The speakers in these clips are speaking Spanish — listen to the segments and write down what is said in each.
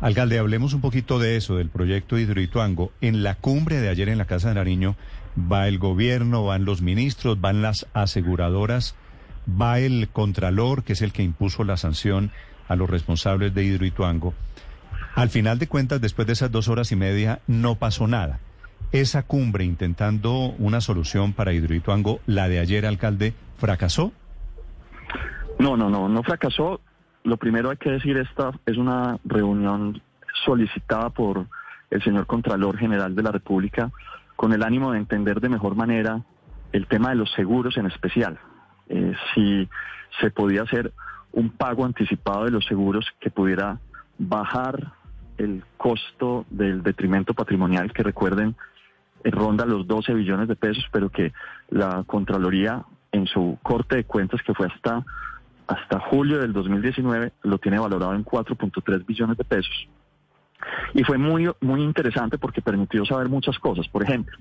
Alcalde, hablemos un poquito de eso, del proyecto Hidroituango. En la cumbre de ayer en la Casa de Nariño va el gobierno, van los ministros, van las aseguradoras, va el contralor, que es el que impuso la sanción a los responsables de Hidroituango. Al final de cuentas, después de esas dos horas y media, no pasó nada. Esa cumbre intentando una solución para Hidroituango, la de ayer, alcalde, ¿fracasó? No, no, no, no fracasó. Lo primero hay que decir, esta es una reunión solicitada por el señor Contralor General de la República con el ánimo de entender de mejor manera el tema de los seguros en especial. Eh, si se podía hacer un pago anticipado de los seguros que pudiera bajar el costo del detrimento patrimonial, que recuerden, eh, ronda los 12 billones de pesos, pero que la Contraloría en su corte de cuentas, que fue hasta, hasta julio del 2019, lo tiene valorado en 4.3 billones de pesos. Y fue muy, muy interesante porque permitió saber muchas cosas. Por ejemplo,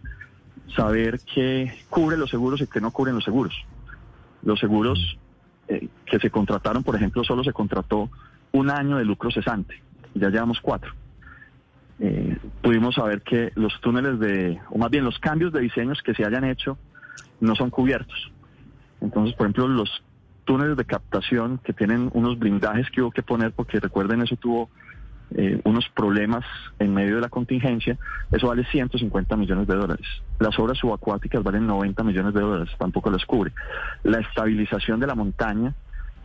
saber qué cubre los seguros y qué no cubren los seguros. Los seguros eh, que se contrataron, por ejemplo, solo se contrató un año de lucro cesante. Ya llevamos cuatro. Eh, pudimos saber que los túneles de, o más bien los cambios de diseños que se hayan hecho no son cubiertos. Entonces, por ejemplo, los túneles de captación que tienen unos blindajes que hubo que poner, porque recuerden, eso tuvo eh, unos problemas en medio de la contingencia, eso vale 150 millones de dólares. Las obras subacuáticas valen 90 millones de dólares, tampoco las cubre. La estabilización de la montaña,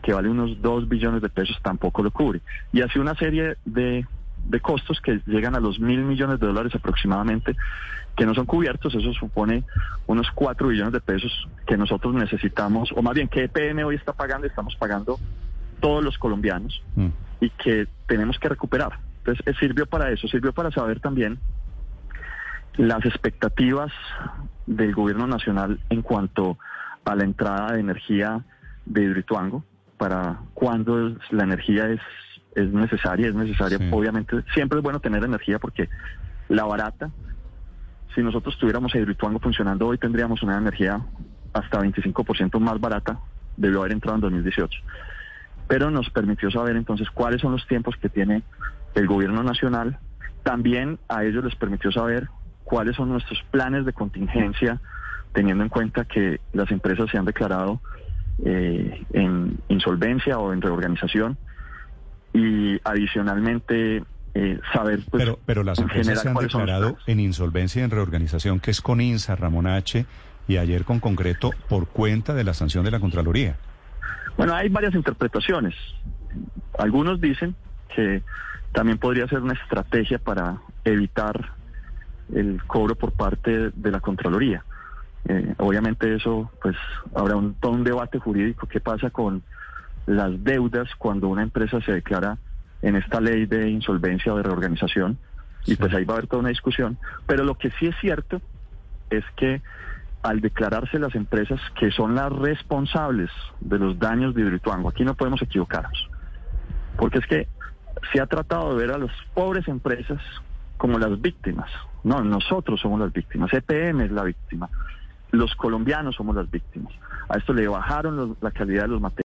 que vale unos 2 billones de pesos, tampoco lo cubre. Y así una serie de, de costos que llegan a los mil millones de dólares aproximadamente, que no son cubiertos, eso supone unos 4 billones de pesos que nosotros necesitamos, o más bien que EPM hoy está pagando, estamos pagando todos los colombianos mm. y que tenemos que recuperar. Entonces, eh, sirvió para eso, sirvió para saber también las expectativas del gobierno nacional en cuanto a la entrada de energía de Hidroituango, para cuando la energía es, es necesaria, es necesaria, obviamente, siempre es bueno tener energía porque la barata, si nosotros tuviéramos Hidroituango funcionando hoy, tendríamos una energía hasta 25% más barata, debió haber entrado en 2018 pero nos permitió saber entonces cuáles son los tiempos que tiene el gobierno nacional. También a ellos les permitió saber cuáles son nuestros planes de contingencia, teniendo en cuenta que las empresas se han declarado eh, en insolvencia o en reorganización. Y adicionalmente eh, saber... Pues, pero, pero las empresas se han declarado en insolvencia y en reorganización, que es con INSA, Ramón H., y ayer con concreto por cuenta de la sanción de la Contraloría. Bueno, hay varias interpretaciones. Algunos dicen que también podría ser una estrategia para evitar el cobro por parte de la Contraloría. Eh, obviamente eso, pues, habrá un, todo un debate jurídico. ¿Qué pasa con las deudas cuando una empresa se declara en esta ley de insolvencia o de reorganización? Y pues ahí va a haber toda una discusión. Pero lo que sí es cierto es que al declararse las empresas que son las responsables de los daños de Hidroituango. Aquí no podemos equivocarnos, porque es que se ha tratado de ver a las pobres empresas como las víctimas. No, nosotros somos las víctimas, EPM es la víctima, los colombianos somos las víctimas. A esto le bajaron la calidad de los materiales.